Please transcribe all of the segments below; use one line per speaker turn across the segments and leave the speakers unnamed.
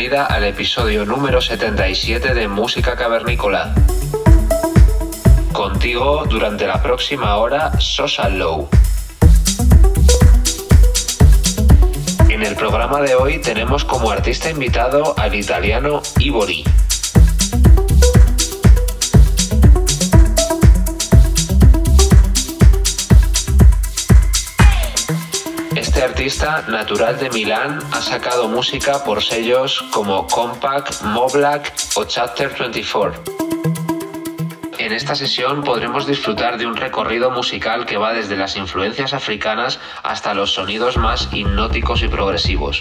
Bienvenida al episodio número 77 de Música Cavernícola. Contigo durante la próxima hora, Sosa Low. En el programa de hoy tenemos como artista invitado al italiano Ibori. Este artista, natural de Milán, ha sacado música por sellos como Compact, Moblack o Chapter 24. En esta sesión podremos disfrutar de un recorrido musical que va desde las influencias africanas hasta los sonidos más hipnóticos y progresivos.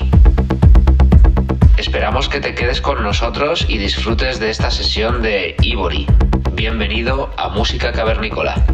Esperamos que te quedes con nosotros y disfrutes de esta sesión de Ivory. Bienvenido a Música Cavernícola.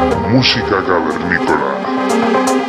Música cavernícola.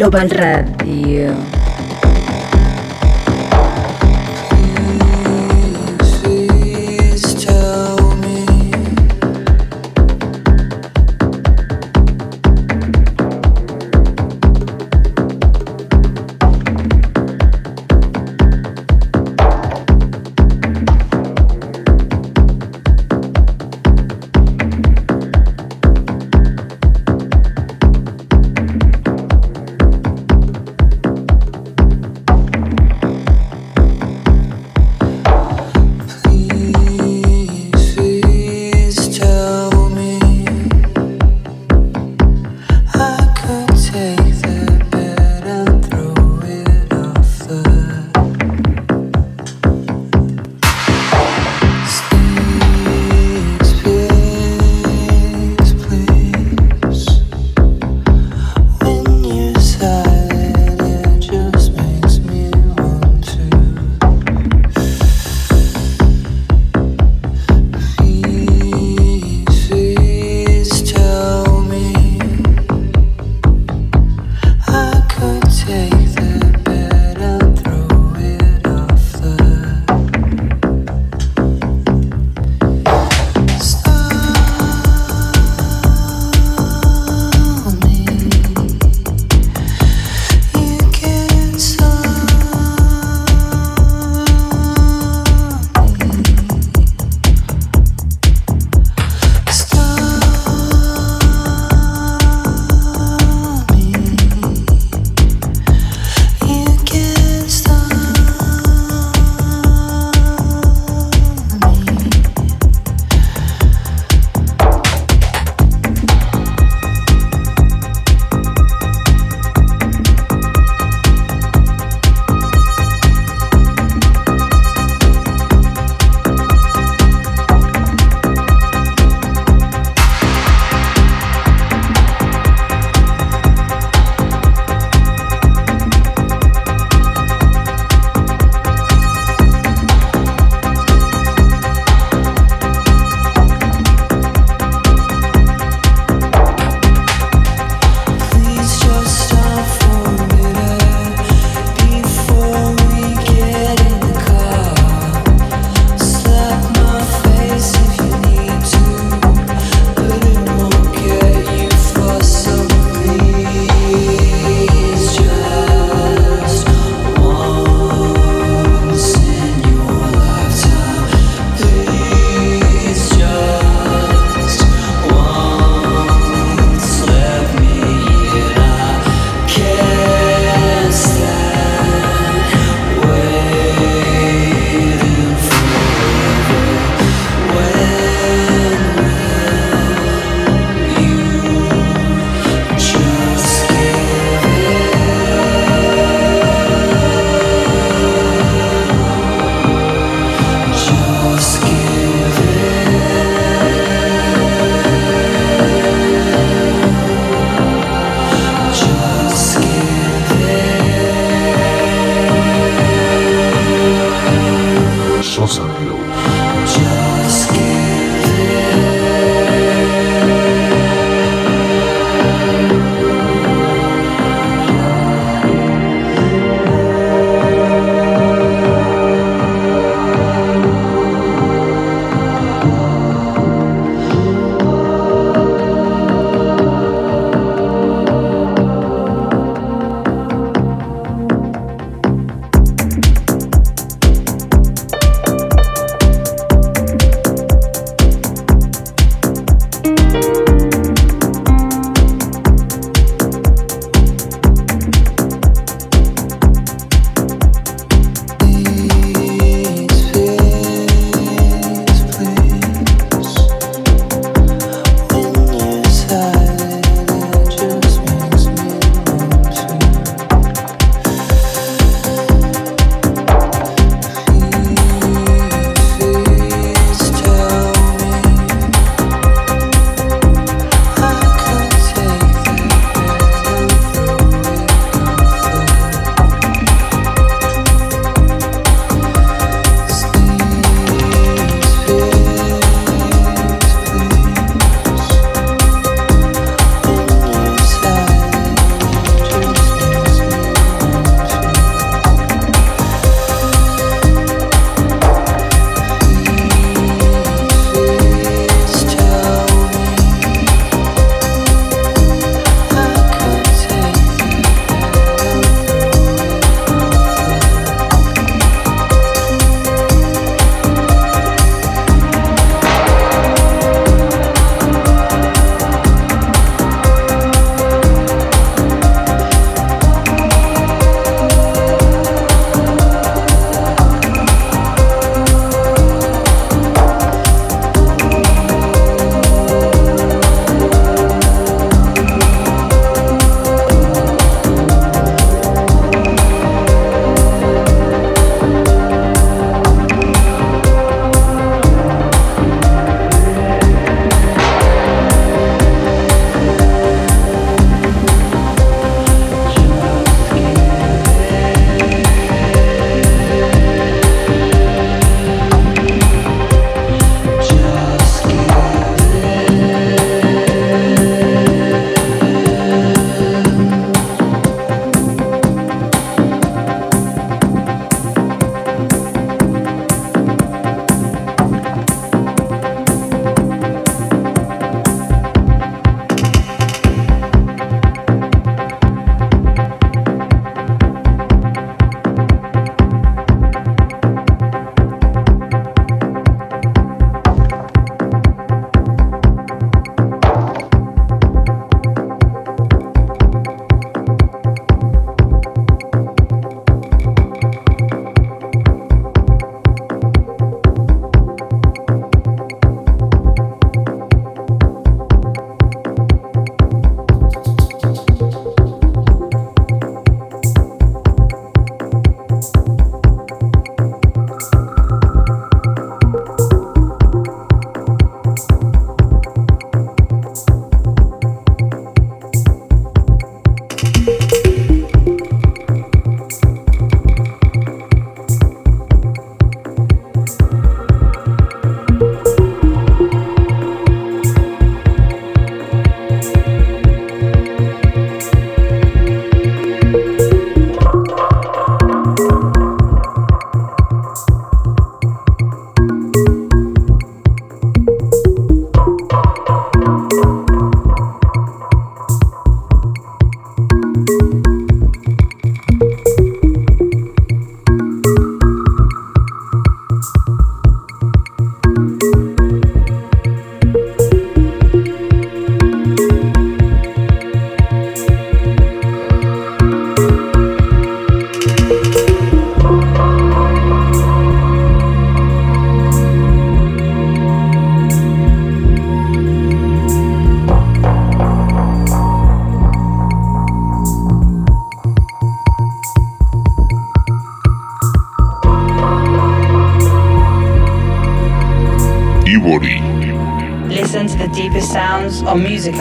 Global
Red.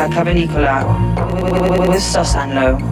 Cavernicola with Sosanlo.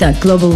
Global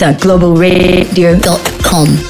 Globalradio.com.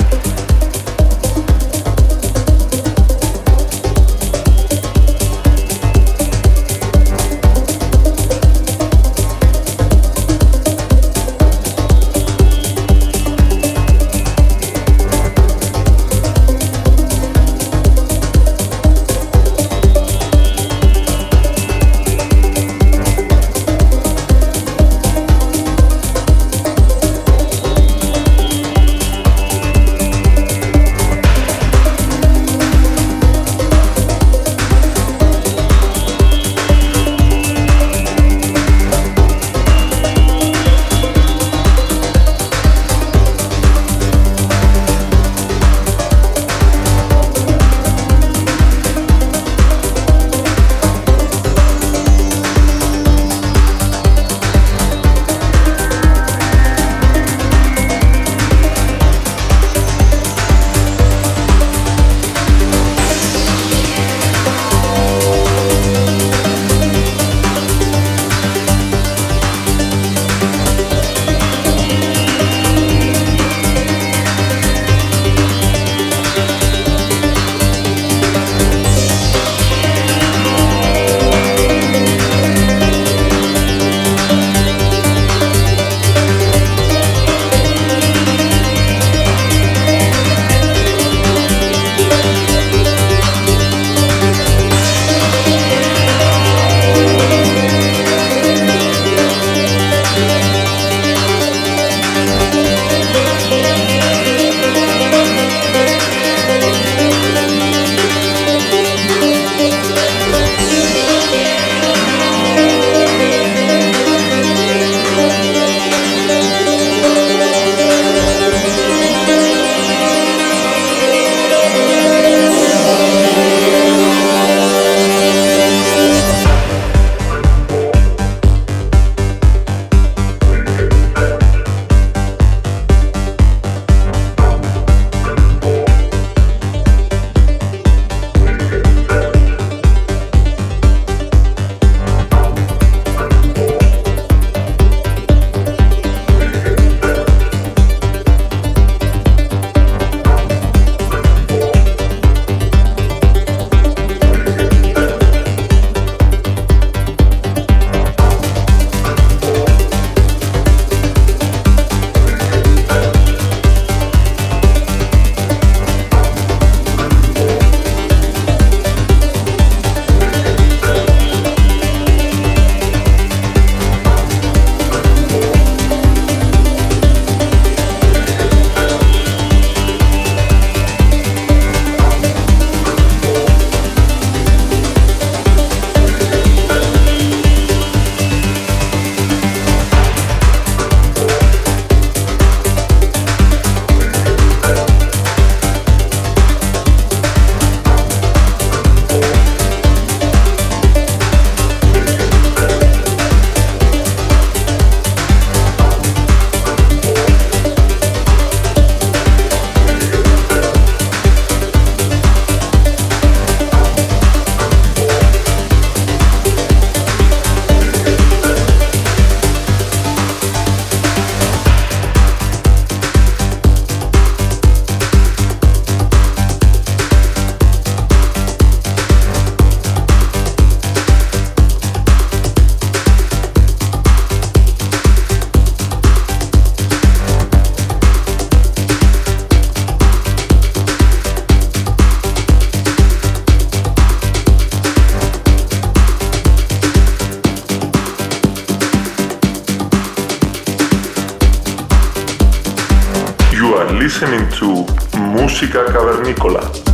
To Música Cavernícola.